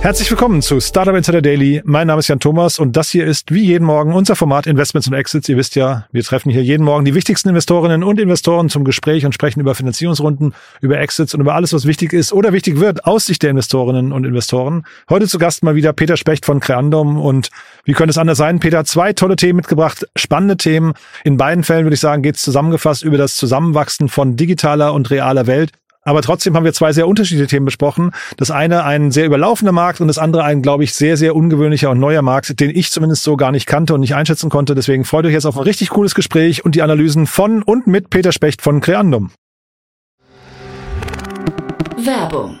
Herzlich willkommen zu Startup Insider Daily. Mein Name ist Jan Thomas und das hier ist wie jeden Morgen unser Format Investments und Exits. Ihr wisst ja, wir treffen hier jeden Morgen die wichtigsten Investorinnen und Investoren zum Gespräch und sprechen über Finanzierungsrunden, über Exits und über alles, was wichtig ist oder wichtig wird aus Sicht der Investorinnen und Investoren. Heute zu Gast mal wieder Peter Specht von Creandum und wie könnte es anders sein? Peter hat zwei tolle Themen mitgebracht, spannende Themen. In beiden Fällen würde ich sagen, geht es zusammengefasst über das Zusammenwachsen von digitaler und realer Welt aber trotzdem haben wir zwei sehr unterschiedliche Themen besprochen. Das eine ein sehr überlaufender Markt und das andere ein, glaube ich, sehr, sehr ungewöhnlicher und neuer Markt, den ich zumindest so gar nicht kannte und nicht einschätzen konnte. Deswegen freut euch jetzt auf ein richtig cooles Gespräch und die Analysen von und mit Peter Specht von Creandum. Werbung.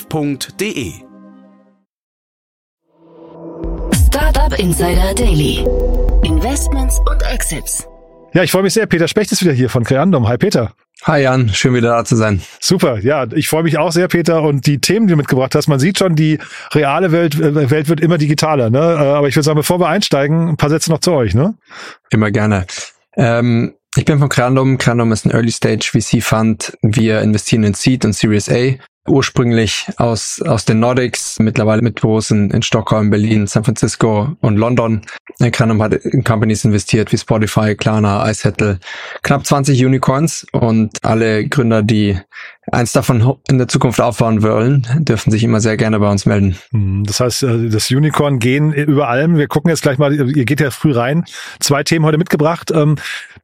www.startup.de. Startup Insider Daily. Investments und Exits. Ja, ich freue mich sehr. Peter Specht ist wieder hier von Creandum. Hi Peter. Hi Jan, schön wieder da zu sein. Super, ja, ich freue mich auch sehr, Peter. Und die Themen, die du mitgebracht hast, man sieht schon, die reale Welt, äh, Welt wird immer digitaler. Ne? Äh, aber ich würde sagen, bevor wir einsteigen, ein paar Sätze noch zu euch. Ne? Immer gerne. Ähm, ich bin von Creandum. Creandum ist ein Early Stage VC Fund. Wir investieren in Seed und Series A ursprünglich aus, aus den Nordics, mittlerweile mit Büros in, in Stockholm, Berlin, San Francisco und London. Kranum hat in Companies investiert wie Spotify, Klarna, iSettle, knapp 20 Unicorns und alle Gründer, die eins davon in der Zukunft aufbauen wollen, dürfen sich immer sehr gerne bei uns melden. Hm, das heißt, äh, das Unicorn gehen über allem. Wir gucken jetzt gleich mal, ihr geht ja früh rein. Zwei Themen heute mitgebracht. Ähm,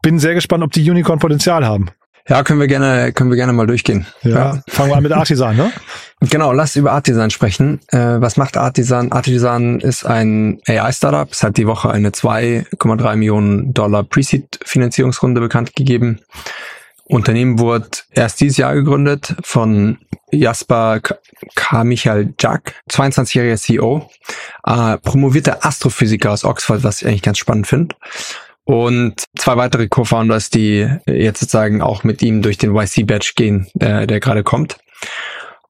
bin sehr gespannt, ob die Unicorn Potenzial haben. Ja, können wir gerne, können wir gerne mal durchgehen. Ja, ja. fangen wir an mit Artisan, ne? Genau, lass über Artisan sprechen. Äh, was macht Artisan? Artisan ist ein AI-Startup. Es hat die Woche eine 2,3 Millionen Dollar Pre-Seed-Finanzierungsrunde bekannt gegeben. Unternehmen wurde erst dieses Jahr gegründet von Jasper K. Michael Jack, 22-jähriger CEO, äh, promovierter Astrophysiker aus Oxford, was ich eigentlich ganz spannend finde und zwei weitere Co-Founders, die jetzt sozusagen auch mit ihm durch den YC-Badge gehen, der, der gerade kommt.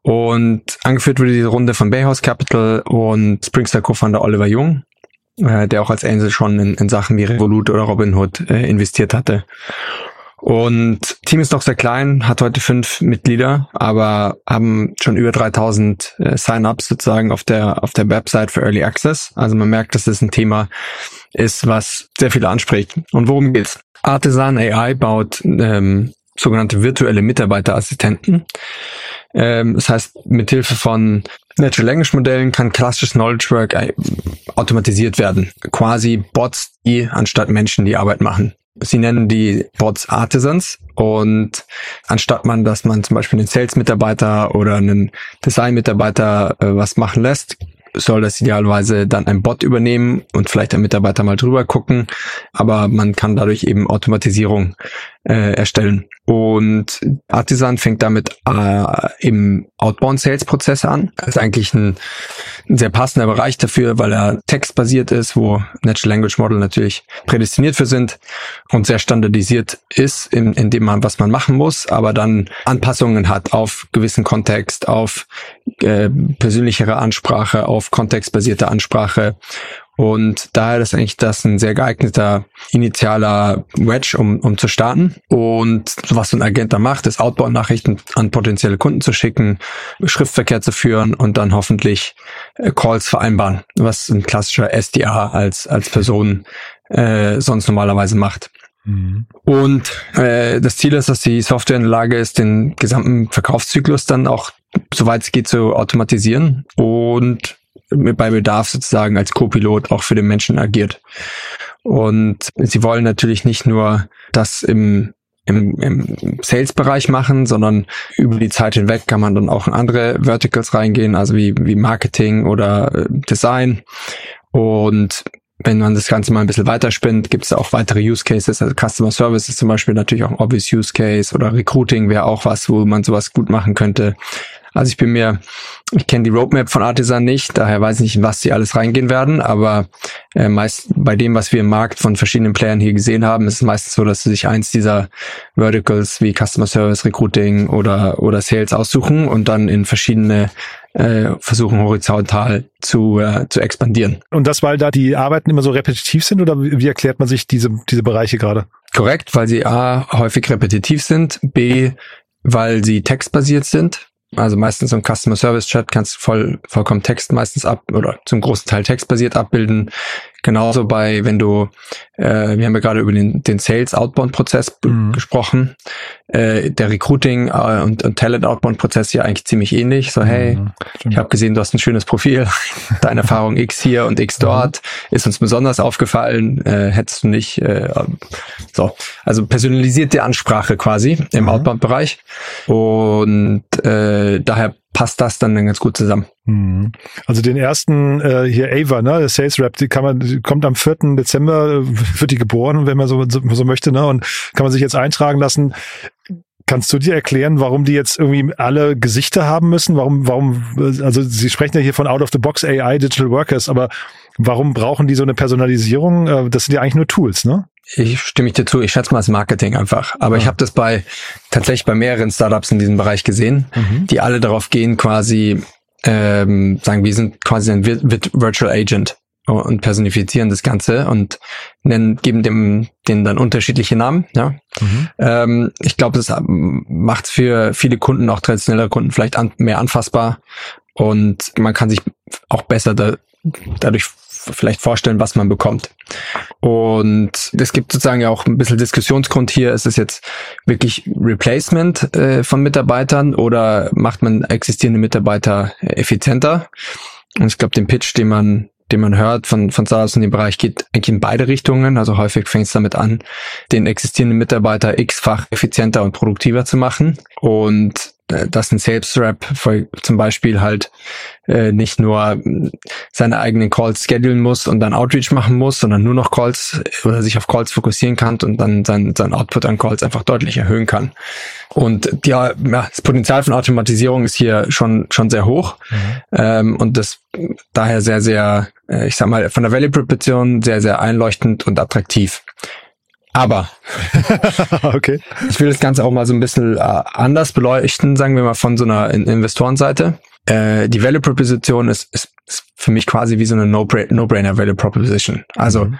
Und angeführt wurde diese Runde von Bayhouse Capital und Springstar Co-Founder Oliver Jung, äh, der auch als Angel schon in, in Sachen wie Revolut oder Robinhood äh, investiert hatte. Und Team ist noch sehr klein, hat heute fünf Mitglieder, aber haben schon über 3000 äh, Sign-ups sozusagen auf der auf der Website für Early Access. Also man merkt, das ein Thema ist, was sehr viele anspricht. Und worum geht's? Artisan AI baut ähm, sogenannte virtuelle Mitarbeiterassistenten. Ähm, das heißt, mithilfe von Natural Language Modellen kann klassisches Knowledge Work äh, automatisiert werden. Quasi Bots, die anstatt Menschen die Arbeit machen. Sie nennen die Bots Artisans und anstatt man, dass man zum Beispiel einen Sales-Mitarbeiter oder einen Design-Mitarbeiter äh, was machen lässt, soll das idealerweise dann ein Bot übernehmen und vielleicht ein Mitarbeiter mal drüber gucken, aber man kann dadurch eben Automatisierung äh, erstellen. Und Artisan fängt damit äh, im Outbound Sales Prozess an. Das ist eigentlich ein, ein sehr passender Bereich dafür, weil er textbasiert ist, wo Natural Language Model natürlich prädestiniert für sind und sehr standardisiert ist, in, in dem man, was man machen muss, aber dann Anpassungen hat auf gewissen Kontext, auf äh, persönlichere Ansprache, auf kontextbasierte Ansprache und daher ist eigentlich das ein sehr geeigneter initialer Wedge, um, um zu starten. Und was so ein Agent da macht, ist Outbound-Nachrichten an potenzielle Kunden zu schicken, Schriftverkehr zu führen und dann hoffentlich äh, Calls vereinbaren, was ein klassischer SDA als, als Person äh, sonst normalerweise macht. Mhm. Und äh, das Ziel ist, dass die Software in der Lage ist, den gesamten Verkaufszyklus dann auch, soweit es geht, zu automatisieren und bei Bedarf sozusagen als Co-Pilot auch für den Menschen agiert. Und sie wollen natürlich nicht nur das im im, im Sales-Bereich machen, sondern über die Zeit hinweg kann man dann auch in andere Verticals reingehen, also wie, wie Marketing oder äh, Design. Und wenn man das Ganze mal ein bisschen weiterspinnt, gibt es auch weitere Use Cases. Also Customer Service ist zum Beispiel natürlich auch ein obvious Use Case oder Recruiting wäre auch was, wo man sowas gut machen könnte. Also ich bin mir, ich kenne die Roadmap von Artisan nicht, daher weiß ich nicht, in was sie alles reingehen werden, aber äh, meist bei dem, was wir im Markt von verschiedenen Playern hier gesehen haben, ist es meistens so, dass sie sich eins dieser Verticals wie Customer Service, Recruiting oder, oder Sales aussuchen und dann in verschiedene äh, versuchen horizontal zu, äh, zu expandieren. Und das, weil da die Arbeiten immer so repetitiv sind oder wie erklärt man sich diese, diese Bereiche gerade? Korrekt, weil sie A häufig repetitiv sind, B, weil sie textbasiert sind. Also meistens im Customer Service Chat kannst du voll, vollkommen Text meistens ab oder zum großen Teil textbasiert abbilden. Genauso bei, wenn du, äh, wir haben ja gerade über den, den Sales Outbound Prozess mhm. gesprochen, äh, der Recruiting äh, und, und Talent Outbound Prozess hier eigentlich ziemlich ähnlich. So, hey, mhm, ich habe gesehen, du hast ein schönes Profil, deine Erfahrung X hier und X dort mhm. ist uns besonders aufgefallen, äh, hättest du nicht, äh, so, also personalisierte Ansprache quasi im mhm. Outbound Bereich und äh, daher passt das dann ganz gut zusammen. Mhm. Also den ersten äh, hier Ava, ne, der Sales Rap, die kann man, die kommt am 4. Dezember, äh, wird die geboren, wenn man so, so, so möchte, ne, und kann man sich jetzt eintragen lassen. Kannst du dir erklären, warum die jetzt irgendwie alle Gesichter haben müssen? Warum, warum, also Sie sprechen ja hier von Out of the Box AI Digital Workers, aber warum brauchen die so eine Personalisierung? Äh, das sind ja eigentlich nur Tools, ne? Ich stimme ich dir zu. Ich schätze mal das Marketing einfach. Aber ja. ich habe das bei tatsächlich bei mehreren Startups in diesem Bereich gesehen, mhm. die alle darauf gehen, quasi ähm, sagen, wir sind quasi ein Virtual Agent und personifizieren das Ganze und nennen, geben dem denen dann unterschiedliche Namen. Ja, mhm. ähm, ich glaube, das macht es für viele Kunden, auch traditionelle Kunden, vielleicht an, mehr anfassbar und man kann sich auch besser da, dadurch vielleicht vorstellen, was man bekommt. Und es gibt sozusagen ja auch ein bisschen Diskussionsgrund hier. Ist es jetzt wirklich Replacement äh, von Mitarbeitern oder macht man existierende Mitarbeiter effizienter? Und ich glaube, den Pitch, den man den man hört von, von SaaS in dem Bereich geht eigentlich in beide Richtungen. Also häufig fängt es damit an, den existierenden Mitarbeiter x-fach effizienter und produktiver zu machen. Und dass ein Sales Rep zum Beispiel halt äh, nicht nur seine eigenen Calls schedulen muss und dann Outreach machen muss, sondern nur noch Calls oder sich auf Calls fokussieren kann und dann sein, sein Output an Calls einfach deutlich erhöhen kann. Und ja, ja das Potenzial von Automatisierung ist hier schon schon sehr hoch mhm. ähm, und das daher sehr sehr, äh, ich sag mal von der Value Proposition sehr sehr einleuchtend und attraktiv. Aber okay. ich will das Ganze auch mal so ein bisschen äh, anders beleuchten, sagen wir mal von so einer Investorenseite. Äh, die Value Proposition ist, ist, ist für mich quasi wie so eine No-Brainer Value Proposition. Also mhm.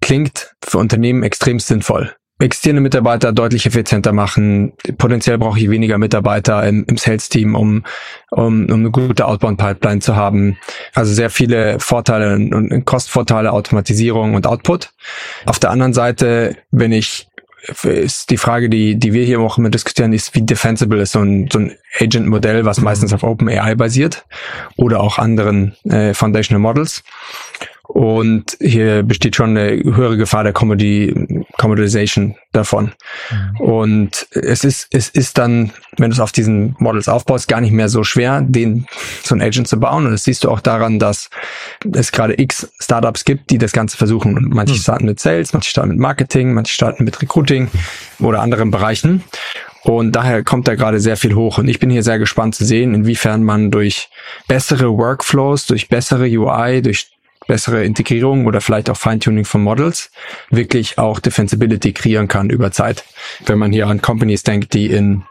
klingt für Unternehmen extrem sinnvoll existierende Mitarbeiter deutlich effizienter machen. Potenziell brauche ich weniger Mitarbeiter im, im Sales-Team, um, um, um eine gute Outbound-Pipeline zu haben. Also sehr viele Vorteile und Kostvorteile, Automatisierung und Output. Auf der anderen Seite, wenn ich ist die Frage, die, die wir hier auch immer diskutieren, ist, wie defensible ist so ein, so ein Agent-Modell, was meistens auf OpenAI basiert oder auch anderen äh, Foundational Models. Und hier besteht schon eine höhere Gefahr der Commodity, Commoditization davon. Mhm. Und es ist, es ist dann, wenn du es auf diesen Models aufbaust, gar nicht mehr so schwer, den, so ein Agent zu bauen. Und das siehst du auch daran, dass es gerade x Startups gibt, die das Ganze versuchen. Und manche mhm. starten mit Sales, manche starten mit Marketing, manche starten mit Recruiting oder anderen Bereichen. Und daher kommt da gerade sehr viel hoch. Und ich bin hier sehr gespannt zu sehen, inwiefern man durch bessere Workflows, durch bessere UI, durch bessere Integrierung oder vielleicht auch Feintuning von Models wirklich auch Defensibility kreieren kann über Zeit. Wenn man hier an Companies denkt, die in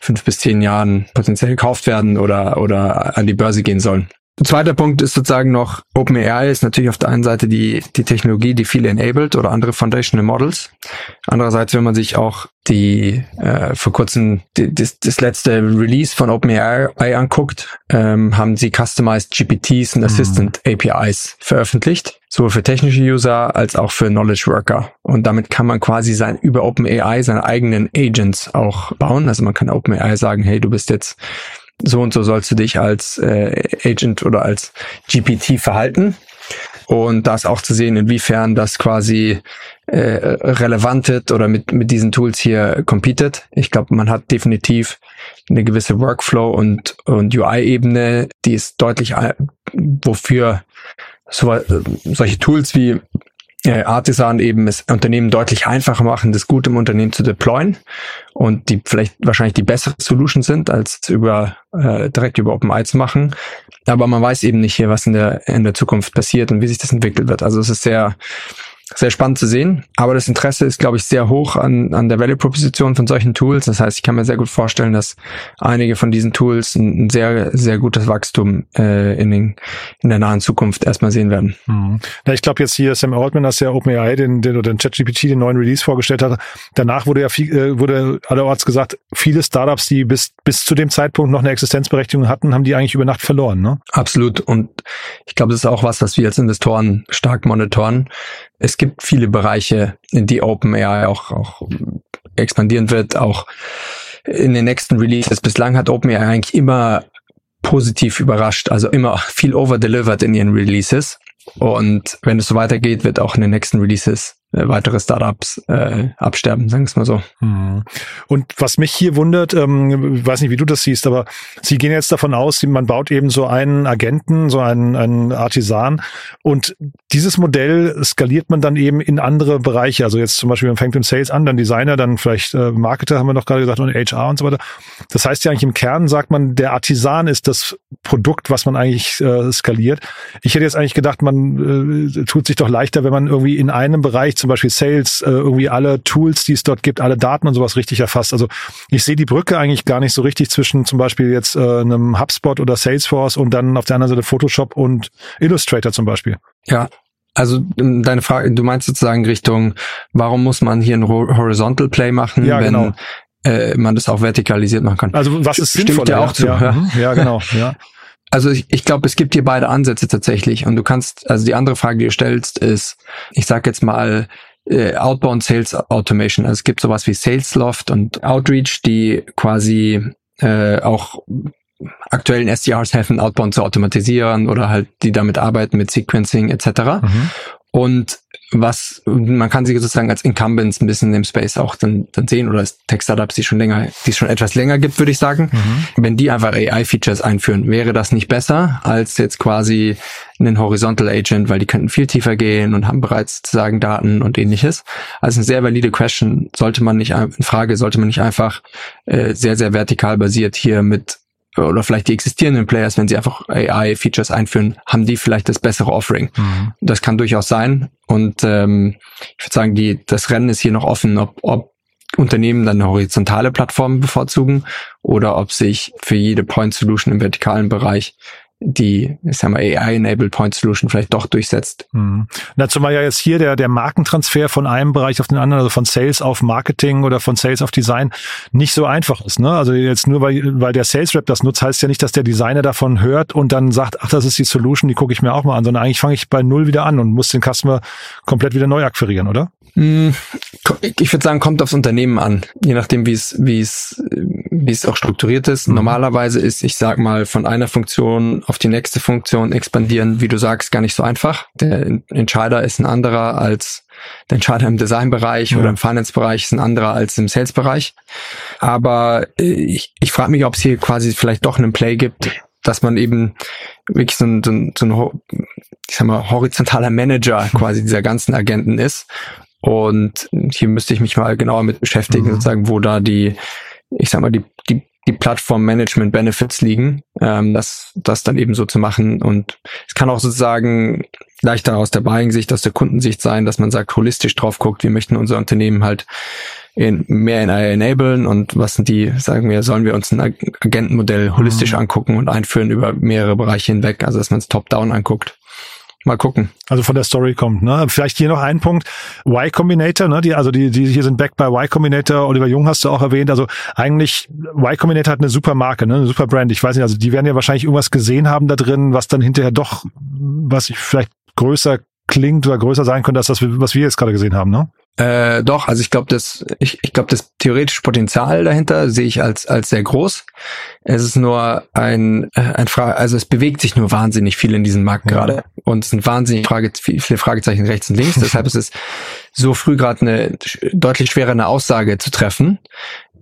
fünf bis zehn Jahren potenziell gekauft werden oder, oder an die Börse gehen sollen. Zweiter Punkt ist sozusagen noch, OpenAI ist natürlich auf der einen Seite die, die Technologie, die viele enabled oder andere Foundational Models. Andererseits, wenn man sich auch die äh, vor kurzem die, das, das letzte Release von OpenAI anguckt, ähm, haben sie customized GPTs und Assistant mhm. APIs veröffentlicht, sowohl für technische User als auch für Knowledge Worker. Und damit kann man quasi sein über OpenAI seine eigenen Agents auch bauen. Also man kann OpenAI sagen, hey, du bist jetzt so und so sollst du dich als äh, Agent oder als GPT verhalten. Und da ist auch zu sehen, inwiefern das quasi äh, relevant wird oder mit, mit diesen Tools hier competet. Ich glaube, man hat definitiv eine gewisse Workflow und, und UI-Ebene, die ist deutlich, wofür so, solche Tools wie äh, Artisan eben es Unternehmen deutlich einfacher machen, das gut im Unternehmen zu deployen und die vielleicht wahrscheinlich die bessere Solution sind, als über äh, direkt über OpenEye zu machen. Aber man weiß eben nicht hier, was in der in der Zukunft passiert und wie sich das entwickelt wird. Also es ist sehr sehr spannend zu sehen. Aber das Interesse ist, glaube ich, sehr hoch an, an der Value Proposition von solchen Tools. Das heißt, ich kann mir sehr gut vorstellen, dass einige von diesen Tools ein, ein sehr, sehr gutes Wachstum äh, in, den, in der nahen Zukunft erstmal sehen werden. Mhm. Ja, ich glaube jetzt hier Sam Altman, dass ja OpenAI den, den, oder den ChatGPT den neuen Release vorgestellt hat. Danach wurde ja viel, äh, wurde allerorts gesagt, viele Startups, die bis, bis zu dem Zeitpunkt noch eine Existenzberechtigung hatten, haben die eigentlich über Nacht verloren. Ne? Absolut. Und ich glaube, das ist auch was, was wir als Investoren stark monitoren es gibt viele Bereiche, in die OpenAI auch, auch expandieren wird, auch in den nächsten Releases. Bislang hat OpenAI eigentlich immer positiv überrascht, also immer viel overdelivered in ihren Releases. Und wenn es so weitergeht, wird auch in den nächsten Releases weitere Startups äh, absterben, sagen wir es mal so. Hm. Und was mich hier wundert, ähm, weiß nicht, wie du das siehst, aber Sie gehen jetzt davon aus, man baut eben so einen Agenten, so einen, einen Artisan und dieses Modell skaliert man dann eben in andere Bereiche. Also jetzt zum Beispiel, man fängt im Sales an, dann Designer, dann vielleicht äh, Marketer, haben wir noch gerade gesagt, und HR und so weiter. Das heißt ja eigentlich im Kern, sagt man, der Artisan ist das Produkt, was man eigentlich äh, skaliert. Ich hätte jetzt eigentlich gedacht, man äh, tut sich doch leichter, wenn man irgendwie in einem Bereich zum Beispiel Sales, äh, irgendwie alle Tools, die es dort gibt, alle Daten und sowas richtig erfasst. Also ich sehe die Brücke eigentlich gar nicht so richtig zwischen zum Beispiel jetzt äh, einem HubSpot oder Salesforce und dann auf der anderen Seite Photoshop und Illustrator zum Beispiel. Ja, also ähm, deine Frage, du meinst sozusagen Richtung, warum muss man hier ein Horizontal Play machen, ja, wenn genau. äh, man das auch vertikalisiert machen kann? Also was ist sinnvoll? ja auch zu. Ja, ja. mhm. ja genau. Ja. Also ich, ich glaube, es gibt hier beide Ansätze tatsächlich. Und du kannst, also die andere Frage, die du stellst, ist, ich sag jetzt mal, äh, Outbound Sales Automation. Also es gibt sowas wie Salesloft und Outreach, die quasi äh, auch aktuellen SDRs helfen, Outbound zu automatisieren oder halt die damit arbeiten mit Sequencing etc. Mhm. Und was man kann sie sozusagen als Incumbents ein bisschen im Space auch dann, dann sehen oder als Tech-Startups, die schon länger, die es schon etwas länger gibt, würde ich sagen. Mhm. Wenn die einfach AI-Features einführen, wäre das nicht besser als jetzt quasi einen Horizontal Agent, weil die könnten viel tiefer gehen und haben bereits sozusagen Daten und ähnliches. Also eine sehr valide Question. Sollte man nicht, in Frage, sollte man nicht einfach äh, sehr, sehr vertikal basiert hier mit oder vielleicht die existierenden Players, wenn sie einfach AI-Features einführen, haben die vielleicht das bessere Offering. Mhm. Das kann durchaus sein. Und ähm, ich würde sagen, die, das Rennen ist hier noch offen, ob, ob Unternehmen dann eine horizontale Plattform bevorzugen oder ob sich für jede Point Solution im vertikalen Bereich die, ich sag mal, AI-enabled Point Solution vielleicht doch durchsetzt. Mhm. Na, zumal ja jetzt hier der, der Markentransfer von einem Bereich auf den anderen, also von Sales auf Marketing oder von Sales auf Design, nicht so einfach ist. Ne? Also jetzt nur, weil, weil der Sales Rep das nutzt, heißt ja nicht, dass der Designer davon hört und dann sagt, ach, das ist die Solution, die gucke ich mir auch mal an, sondern eigentlich fange ich bei Null wieder an und muss den Customer komplett wieder neu akquirieren, oder? Hm, ich würde sagen, kommt aufs Unternehmen an, je nachdem, wie es, wie es, wie es auch strukturiert ist. Mhm. Normalerweise ist, ich sag mal, von einer Funktion auf die nächste Funktion expandieren, wie du sagst, gar nicht so einfach. Der Entscheider ist ein anderer als der Entscheider im Designbereich ja. oder im Finance-Bereich ist ein anderer als im Sales-Bereich. Aber äh, ich, ich frage mich, ob es hier quasi vielleicht doch einen Play gibt, dass man eben wirklich so ein, so ein, so ein ich sag mal, horizontaler Manager quasi dieser ganzen Agenten ist und hier müsste ich mich mal genauer mit beschäftigen, mhm. sozusagen, wo da die, ich sag mal, die, die, die Plattform-Management-Benefits liegen, ähm, das, das dann eben so zu machen. Und es kann auch sozusagen leichter aus der Buying-Sicht, aus der Kundensicht sein, dass man sagt, holistisch drauf guckt, wir möchten unser Unternehmen halt in, mehr in AI enablen und was sind die, sagen wir, sollen wir uns ein Agentenmodell holistisch mhm. angucken und einführen über mehrere Bereiche hinweg, also dass man es top-down anguckt. Mal gucken. Also von der Story kommt, ne? Vielleicht hier noch ein Punkt. Y Combinator, ne? Die, also die, die hier sind back bei Y Combinator. Oliver Jung hast du auch erwähnt. Also eigentlich, Y Combinator hat eine super Marke, ne? Eine super Brand. Ich weiß nicht, also die werden ja wahrscheinlich irgendwas gesehen haben da drin, was dann hinterher doch, was ich vielleicht größer klingt oder größer sein könnte als das, was wir jetzt gerade gesehen haben, ne? Äh, doch, also ich glaube, das, ich, ich glaube, das theoretische Potenzial dahinter sehe ich als als sehr groß. Es ist nur ein äh, ein Frage, also es bewegt sich nur wahnsinnig viel in diesem Markt ja. gerade und es sind wahnsinnig Frage, viele Fragezeichen rechts und links. Deshalb ist es so früh gerade eine deutlich schwerer eine Aussage zu treffen,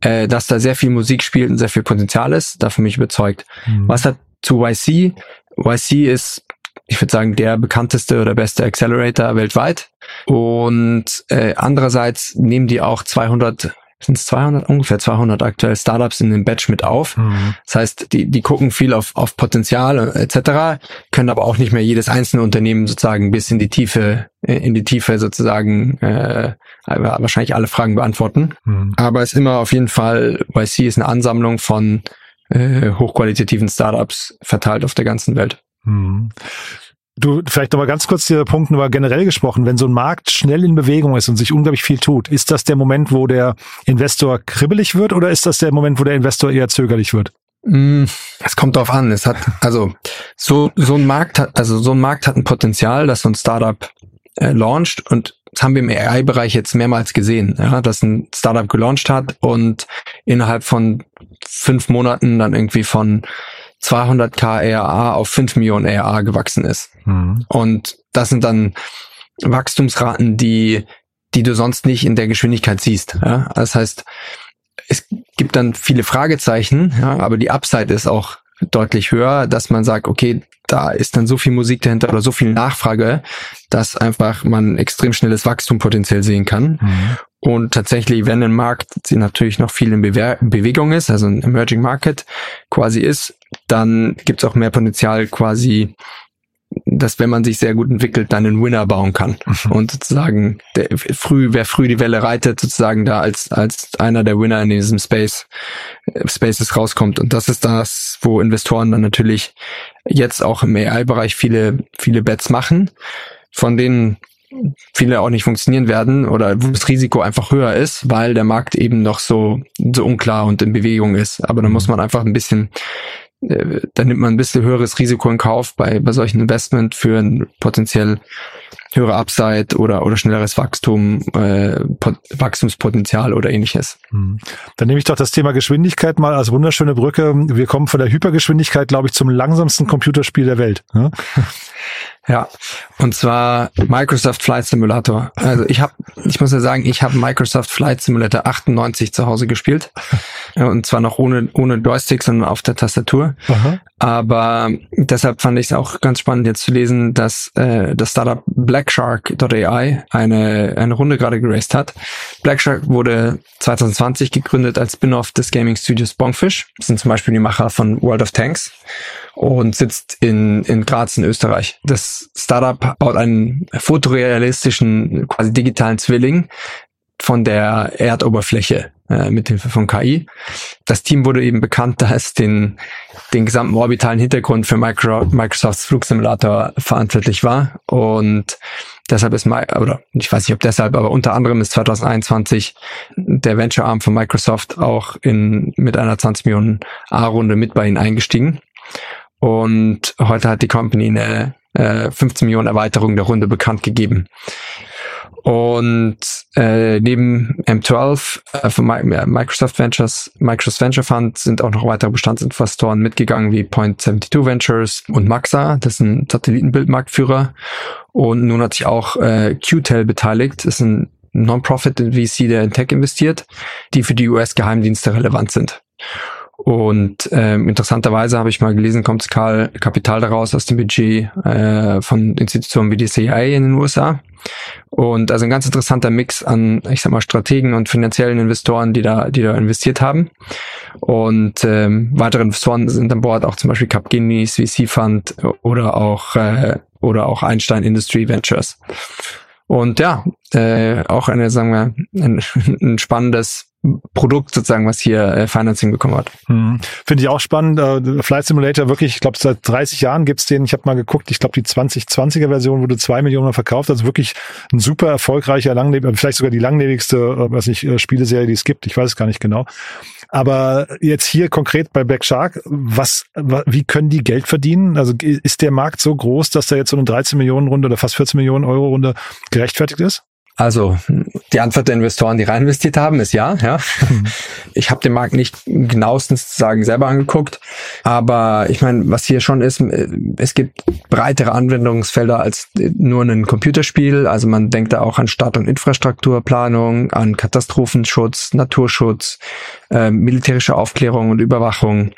äh, dass da sehr viel Musik spielt und sehr viel Potenzial ist. Da für mich überzeugt. Mhm. Was hat zu YC? YC ist ich würde sagen, der bekannteste oder beste Accelerator weltweit. Und äh, andererseits nehmen die auch 200 sind es 200 ungefähr 200 aktuell Startups in den Batch mit auf. Mhm. Das heißt, die die gucken viel auf auf Potenzial etc. können aber auch nicht mehr jedes einzelne Unternehmen sozusagen bis in die Tiefe äh, in die Tiefe sozusagen äh, wahrscheinlich alle Fragen beantworten. Mhm. Aber es ist immer auf jeden Fall YC ist eine Ansammlung von äh, hochqualitativen Startups verteilt auf der ganzen Welt. Mhm. Du, vielleicht noch mal ganz kurz dieser Punkt nur generell gesprochen. Wenn so ein Markt schnell in Bewegung ist und sich unglaublich viel tut, ist das der Moment, wo der Investor kribbelig wird oder ist das der Moment, wo der Investor eher zögerlich wird? Mm, es kommt drauf an. Es hat, also, so, so ein Markt hat, also so ein Markt hat ein Potenzial, dass so ein Startup äh, launcht und das haben wir im AI-Bereich jetzt mehrmals gesehen, ja, dass ein Startup gelauncht hat und innerhalb von fünf Monaten dann irgendwie von 200k ERA auf 5 Millionen ERA gewachsen ist. Mhm. Und das sind dann Wachstumsraten, die, die du sonst nicht in der Geschwindigkeit siehst. Ja? Das heißt, es gibt dann viele Fragezeichen, ja, aber die Upside ist auch deutlich höher, dass man sagt, okay, da ist dann so viel Musik dahinter oder so viel Nachfrage, dass einfach man extrem schnelles Wachstum potenziell sehen kann. Mhm. Und tatsächlich, wenn ein Markt natürlich noch viel in Bewe Bewegung ist, also ein Emerging Market quasi ist, dann gibt es auch mehr Potenzial quasi, dass wenn man sich sehr gut entwickelt, dann einen Winner bauen kann. Mhm. Und sozusagen der, früh, wer früh die Welle reitet, sozusagen da als, als einer der Winner in diesem Space, Spaces rauskommt. Und das ist das, wo Investoren dann natürlich jetzt auch im AI-Bereich viele, viele Bets machen, von denen viele auch nicht funktionieren werden oder wo das Risiko einfach höher ist, weil der Markt eben noch so, so unklar und in Bewegung ist. Aber da muss man einfach ein bisschen, da nimmt man ein bisschen höheres Risiko in Kauf bei, bei solchen Investment für ein potenziell höhere Upside oder, oder schnelleres Wachstum, äh, Wachstumspotenzial oder ähnliches. Hm. Dann nehme ich doch das Thema Geschwindigkeit mal als wunderschöne Brücke. Wir kommen von der Hypergeschwindigkeit, glaube ich, zum langsamsten Computerspiel der Welt. Ne? Ja, und zwar Microsoft Flight Simulator. Also ich habe, ich muss ja sagen, ich habe Microsoft Flight Simulator 98 zu Hause gespielt und zwar noch ohne ohne Joystick, sondern auf der Tastatur. Aha. Aber deshalb fand ich es auch ganz spannend jetzt zu lesen, dass äh, das Startup Blackshark.ai eine eine Runde gerade geraced hat. Blackshark wurde 2020 gegründet als Spin-off des Gaming Studios Bongfish. Das sind zum Beispiel die Macher von World of Tanks und sitzt in, in Graz in Österreich. Das Startup baut einen fotorealistischen, quasi digitalen Zwilling von der Erdoberfläche äh, mit Hilfe von KI. Das Team wurde eben bekannt, da es den, den gesamten orbitalen Hintergrund für Micro, Microsofts Flugsimulator verantwortlich war und deshalb ist oder ich weiß nicht ob deshalb, aber unter anderem ist 2021 der Venture Arm von Microsoft auch in mit einer 20 Millionen A-Runde mit bei ihnen eingestiegen. Und heute hat die Company eine äh, 15 Millionen Erweiterung der Runde bekannt gegeben. Und äh, neben M12 äh, von Microsoft Ventures, Microsoft Venture Fund sind auch noch weitere Bestandsinvestoren mitgegangen wie Point72 Ventures und Maxa, das ist ein Satellitenbildmarktführer. Und nun hat sich auch äh, QTEL beteiligt, das ist ein Non-Profit VC, der in Tech investiert, die für die US-Geheimdienste relevant sind. Und ähm, interessanterweise habe ich mal gelesen, kommt Kapital daraus aus dem Budget äh, von Institutionen wie die CIA in den USA. Und also ein ganz interessanter Mix an, ich sag mal, Strategen und finanziellen Investoren, die da, die da investiert haben. Und ähm, weitere Investoren sind an Bord, auch zum Beispiel Capgemini's VC Fund oder auch äh, oder auch Einstein Industry Ventures. Und ja, äh, auch eine, sagen wir, ein, ein spannendes Produkt sozusagen, was hier äh, Financing bekommen hat. Hm. Finde ich auch spannend. Äh, Flight Simulator wirklich, ich glaube, seit 30 Jahren gibt's den. Ich habe mal geguckt, ich glaube, die 2020er Version wurde zwei Millionen verkauft. Also wirklich ein super erfolgreicher, langlebig, vielleicht sogar die langlebigste, äh, was nicht, äh, Spieleserie, die es gibt. Ich weiß es gar nicht genau. Aber jetzt hier konkret bei Black Shark, was, wie können die Geld verdienen? Also ist der Markt so groß, dass da jetzt so eine 13 Millionen Runde oder fast 14 Millionen Euro Runde gerechtfertigt ist? Also die Antwort der Investoren, die rein investiert haben, ist ja. ja. Mhm. Ich habe den Markt nicht genauestens sagen selber angeguckt, aber ich meine, was hier schon ist, äh, es gibt breitere Anwendungsfelder als nur ein Computerspiel. Also man denkt da auch an Start- und Infrastrukturplanung, an Katastrophenschutz, Naturschutz, äh, militärische Aufklärung und Überwachung.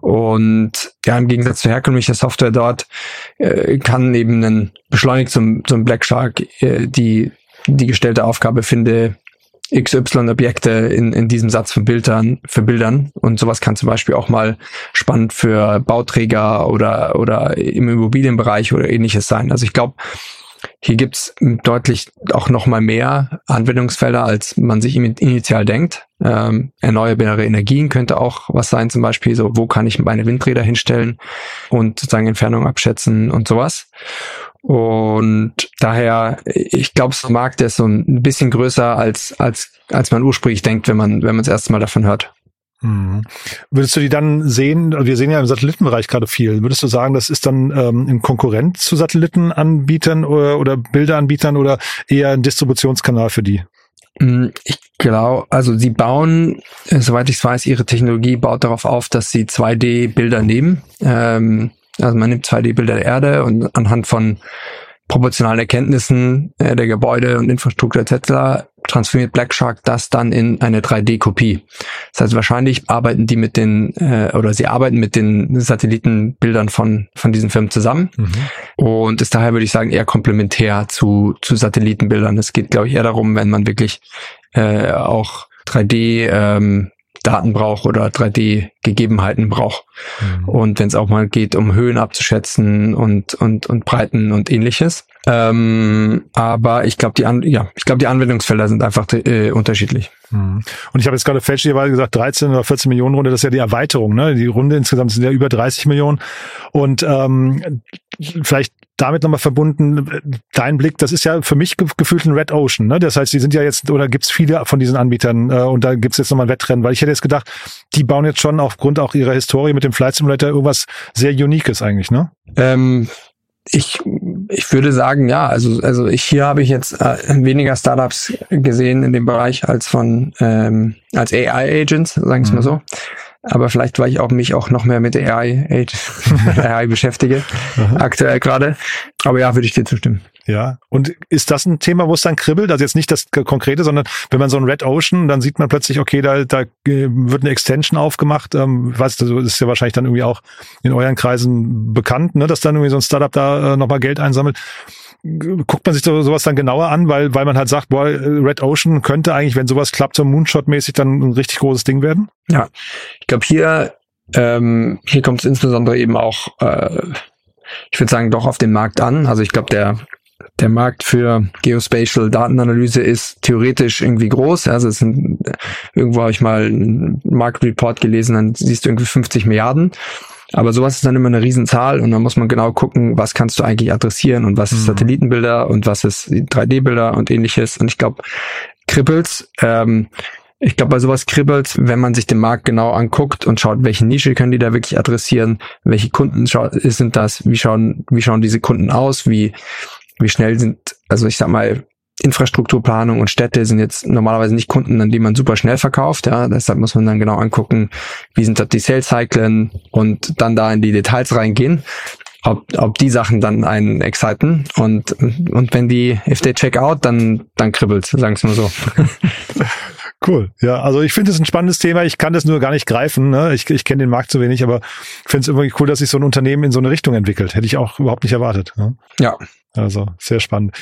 Und ja, im Gegensatz zur herkömmlichen Software dort äh, kann eben ein beschleunigt zum, zum Black Shark äh, die die gestellte Aufgabe finde, XY Objekte in, in diesem Satz von Bildern, für Bildern. Und sowas kann zum Beispiel auch mal spannend für Bauträger oder, oder im Immobilienbereich oder ähnliches sein. Also ich glaube, hier gibt's deutlich auch noch mal mehr Anwendungsfelder, als man sich initial denkt. Ähm, erneuerbare Energien könnte auch was sein, zum Beispiel so, wo kann ich meine Windräder hinstellen und sozusagen Entfernung abschätzen und sowas. Und daher, ich glaube, so Markt ist so ein bisschen größer als, als, als man ursprünglich denkt, wenn man, wenn man das erste Mal davon hört. Mhm. Würdest du die dann sehen, wir sehen ja im Satellitenbereich gerade viel, würdest du sagen, das ist dann ähm, in Konkurrenz zu Satellitenanbietern oder, oder Bilderanbietern oder eher ein Distributionskanal für die? Mm, ich glaube, also sie bauen, äh, soweit ich weiß, ihre Technologie baut darauf auf, dass sie 2D-Bilder nehmen. Ähm, also man nimmt 2D-Bilder der Erde und anhand von proportionalen Erkenntnissen äh, der Gebäude und Infrastruktur etc. transformiert Black Shark das dann in eine 3D-Kopie. Das heißt, wahrscheinlich arbeiten die mit den äh, oder sie arbeiten mit den Satellitenbildern von von diesen Firmen zusammen mhm. und ist daher würde ich sagen eher komplementär zu zu Satellitenbildern. Es geht glaube ich eher darum, wenn man wirklich äh, auch 3D ähm, Daten braucht oder 3D-Gegebenheiten braucht. Mhm. Und wenn es auch mal geht, um Höhen abzuschätzen und, und, und Breiten und ähnliches. Ähm, aber ich glaube, die, An ja, ich glaube, die Anwendungsfelder sind einfach äh, unterschiedlich. Mhm. Und ich habe jetzt gerade fälschlicherweise gesagt, 13 oder 14 Millionen Runde, das ist ja die Erweiterung. Ne? Die Runde insgesamt sind ja über 30 Millionen. Und ähm, vielleicht damit nochmal verbunden, dein Blick, das ist ja für mich gefühlt ein Red Ocean. Ne? Das heißt, die sind ja jetzt, oder gibt's viele von diesen Anbietern äh, und da gibt's jetzt nochmal ein Wettrennen, weil ich hätte jetzt gedacht, die bauen jetzt schon aufgrund auch ihrer Historie mit dem Flight Simulator irgendwas sehr Unikes eigentlich, ne? Ähm, ich, ich würde sagen, ja, also, also ich, hier habe ich jetzt äh, weniger Startups gesehen in dem Bereich als von ähm, als AI-Agents, sagen wir mhm. mal so aber vielleicht, weil ich auch mich auch noch mehr mit AI, AI beschäftige, aktuell gerade. Aber ja, würde ich dir zustimmen. Ja, und ist das ein Thema, wo es dann kribbelt? Also jetzt nicht das Konkrete, sondern wenn man so ein Red Ocean, dann sieht man plötzlich, okay, da, da äh, wird eine Extension aufgemacht. Ähm, weißt du, das ist ja wahrscheinlich dann irgendwie auch in euren Kreisen bekannt, ne, dass dann irgendwie so ein Startup da äh, nochmal Geld einsammelt guckt man sich so, sowas dann genauer an, weil, weil man halt sagt, boah, Red Ocean könnte eigentlich, wenn sowas klappt, so Moonshot-mäßig dann ein richtig großes Ding werden? Ja, ich glaube hier, ähm, hier kommt es insbesondere eben auch, äh, ich würde sagen, doch auf den Markt an. Also ich glaube, der der Markt für Geospatial Datenanalyse ist theoretisch irgendwie groß. Also es sind, irgendwo habe ich mal einen Market Report gelesen, dann siehst du irgendwie 50 Milliarden. Aber sowas ist dann immer eine Riesenzahl und dann muss man genau gucken, was kannst du eigentlich adressieren und was ist mhm. Satellitenbilder und was ist 3D-Bilder und ähnliches. Und ich glaube, Kribbels, ähm, ich glaube, bei sowas kribbelt, wenn man sich den Markt genau anguckt und schaut, welche Nische können die da wirklich adressieren, welche Kunden sind das, wie schauen, wie schauen diese Kunden aus, wie, wie schnell sind, also ich sag mal, Infrastrukturplanung und Städte sind jetzt normalerweise nicht Kunden, an die man super schnell verkauft. Ja, deshalb muss man dann genau angucken, wie sind dort die Sales Cyclen und dann da in die Details reingehen, ob, ob die Sachen dann einen exciten und und wenn die if they check out, dann dann kribbelt, sagen wir mal so. Cool. Ja, also ich finde es ein spannendes Thema. Ich kann das nur gar nicht greifen. Ne? Ich, ich kenne den Markt zu wenig, aber ich finde es irgendwie cool, dass sich so ein Unternehmen in so eine Richtung entwickelt. Hätte ich auch überhaupt nicht erwartet. Ne? Ja. Also sehr spannend.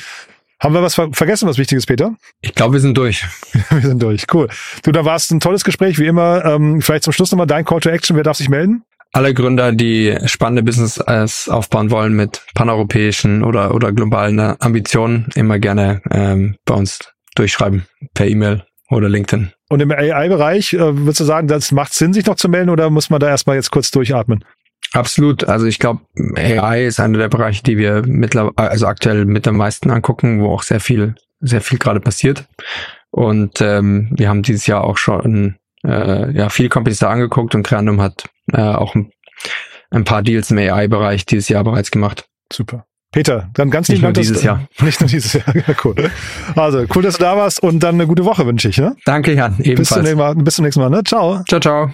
Haben wir was ver vergessen, was Wichtiges, Peter? Ich glaube, wir sind durch. wir sind durch. Cool. Du, da war es ein tolles Gespräch, wie immer. Ähm, vielleicht zum Schluss nochmal dein Call to Action. Wer darf sich melden? Alle Gründer, die spannende Business aufbauen wollen mit paneuropäischen oder, oder globalen Ambitionen, immer gerne ähm, bei uns durchschreiben per E-Mail oder LinkedIn. Und im AI-Bereich, äh, würdest du sagen, das macht Sinn, sich noch zu melden oder muss man da erstmal jetzt kurz durchatmen? Absolut. Also ich glaube, AI ist einer der Bereiche, die wir mittlerweile, also aktuell mit am meisten angucken, wo auch sehr viel, sehr viel gerade passiert. Und ähm, wir haben dieses Jahr auch schon äh, ja viele Companies da angeguckt und Creandum hat äh, auch ein, ein paar Deals im AI-Bereich dieses Jahr bereits gemacht. Super. Peter, dann ganz lieben Dank. Nicht nur dieses Jahr. Nicht nur dieses Jahr, ja, cool. Also, cool, dass du da warst und dann eine gute Woche wünsche ich. Ne? Danke, Jan, ebenfalls. Bis zum nächsten Mal. Bis zum nächsten Mal ne? Ciao. Ciao, ciao.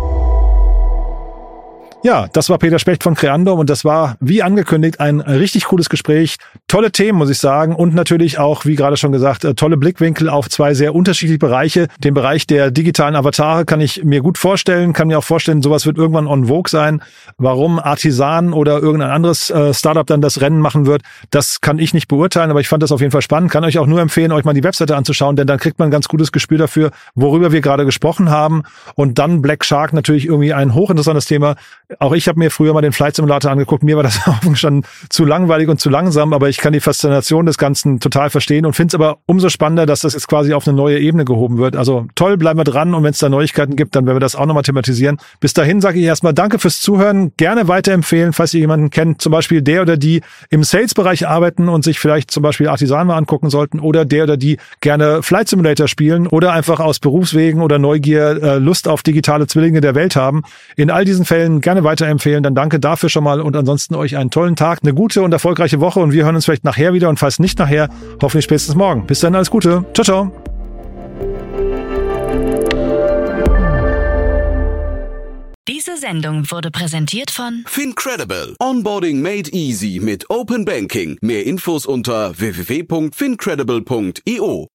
Ja, das war Peter Specht von Creandum und das war, wie angekündigt, ein richtig cooles Gespräch. Tolle Themen, muss ich sagen. Und natürlich auch, wie gerade schon gesagt, äh, tolle Blickwinkel auf zwei sehr unterschiedliche Bereiche. Den Bereich der digitalen Avatare kann ich mir gut vorstellen, kann mir auch vorstellen, sowas wird irgendwann on vogue sein. Warum Artisan oder irgendein anderes äh, Startup dann das Rennen machen wird, das kann ich nicht beurteilen, aber ich fand das auf jeden Fall spannend. Kann euch auch nur empfehlen, euch mal die Webseite anzuschauen, denn dann kriegt man ein ganz gutes Gespür dafür, worüber wir gerade gesprochen haben. Und dann Black Shark natürlich irgendwie ein hochinteressantes Thema auch ich habe mir früher mal den Flight Simulator angeguckt. Mir war das schon zu langweilig und zu langsam, aber ich kann die Faszination des Ganzen total verstehen und finde es aber umso spannender, dass das jetzt quasi auf eine neue Ebene gehoben wird. Also toll, bleiben wir dran und wenn es da Neuigkeiten gibt, dann werden wir das auch nochmal thematisieren. Bis dahin sage ich erstmal Danke fürs Zuhören. Gerne weiterempfehlen, falls ihr jemanden kennt, zum Beispiel der oder die im Sales-Bereich arbeiten und sich vielleicht zum Beispiel Artisan mal angucken sollten oder der oder die gerne Flight Simulator spielen oder einfach aus Berufswegen oder Neugier äh, Lust auf digitale Zwillinge der Welt haben. In all diesen Fällen gerne weiterempfehlen. Dann danke dafür schon mal und ansonsten euch einen tollen Tag, eine gute und erfolgreiche Woche und wir hören uns vielleicht nachher wieder und falls nicht nachher, hoffentlich spätestens morgen. Bis dann, alles Gute. Ciao, ciao. Diese Sendung wurde präsentiert von Fincredible. Onboarding made easy mit Open Banking. Mehr Infos unter www.fincredible.io.